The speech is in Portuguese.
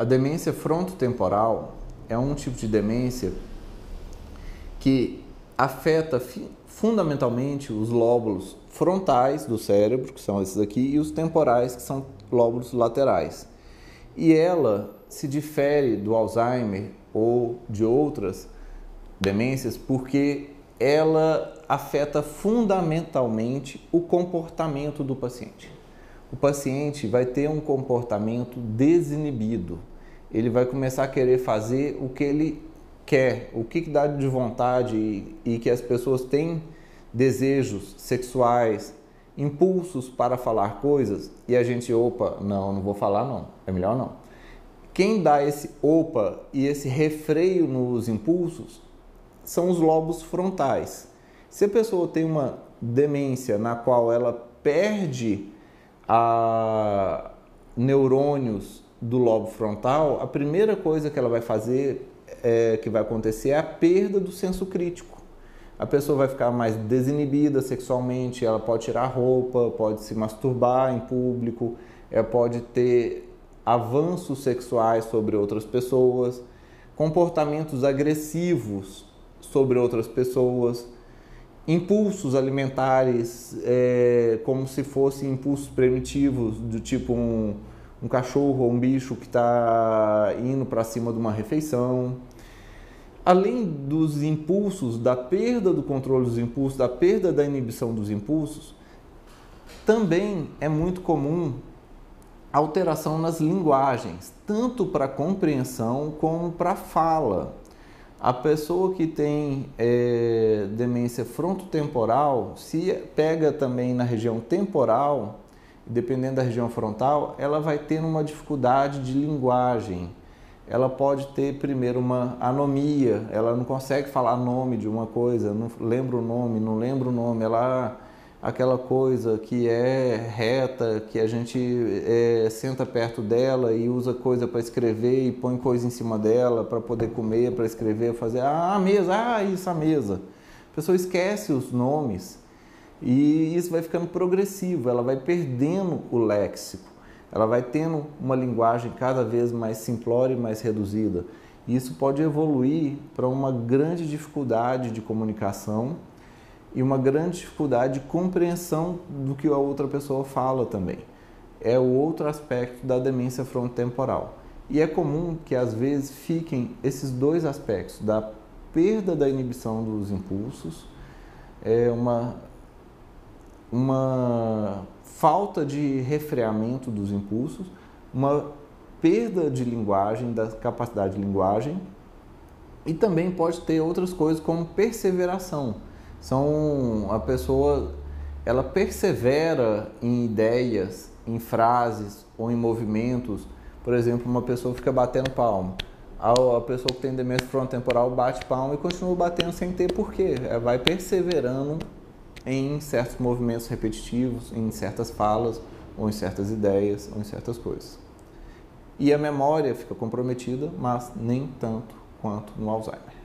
A demência frontotemporal é um tipo de demência que afeta fundamentalmente os lóbulos frontais do cérebro, que são esses aqui, e os temporais, que são lóbulos laterais. E ela se difere do Alzheimer ou de outras demências porque ela afeta fundamentalmente o comportamento do paciente. O paciente vai ter um comportamento desinibido. Ele vai começar a querer fazer o que ele quer, o que dá de vontade e, e que as pessoas têm desejos sexuais, impulsos para falar coisas e a gente, opa, não, não vou falar não, é melhor não. Quem dá esse opa e esse refreio nos impulsos são os lobos frontais. Se a pessoa tem uma demência na qual ela perde a neurônios do lobo frontal, a primeira coisa que ela vai fazer, é, que vai acontecer, é a perda do senso crítico. A pessoa vai ficar mais desinibida sexualmente, ela pode tirar roupa, pode se masturbar em público, ela pode ter avanços sexuais sobre outras pessoas, comportamentos agressivos sobre outras pessoas, impulsos alimentares, é, como se fossem impulsos primitivos, do tipo um, um cachorro ou um bicho que está indo para cima de uma refeição além dos impulsos, da perda do controle dos impulsos, da perda da inibição dos impulsos, também é muito comum alteração nas linguagens, tanto para compreensão como para fala. A pessoa que tem é, demência frontotemporal, se pega também na região temporal, dependendo da região frontal, ela vai ter uma dificuldade de linguagem. Ela pode ter primeiro uma anomia, ela não consegue falar nome de uma coisa, não lembra o nome, não lembra o nome, ela aquela coisa que é reta, que a gente é, senta perto dela e usa coisa para escrever e põe coisa em cima dela para poder comer, para escrever, fazer ah, a mesa, ah, isso a mesa. A pessoa esquece os nomes e isso vai ficando progressivo, ela vai perdendo o léxico ela vai tendo uma linguagem cada vez mais simplória e mais reduzida. Isso pode evoluir para uma grande dificuldade de comunicação e uma grande dificuldade de compreensão do que a outra pessoa fala também. É o outro aspecto da demência frontotemporal. E é comum que às vezes fiquem esses dois aspectos, da perda da inibição dos impulsos, é uma, uma falta de refreamento dos impulsos, uma perda de linguagem, da capacidade de linguagem, e também pode ter outras coisas como perseveração. São a pessoa ela persevera em ideias, em frases ou em movimentos. Por exemplo, uma pessoa fica batendo palma. A pessoa que tem demência frontotemporal bate palma e continua batendo sem ter porquê. Vai perseverando em certos movimentos repetitivos, em certas falas, ou em certas ideias, ou em certas coisas. E a memória fica comprometida, mas nem tanto quanto no Alzheimer.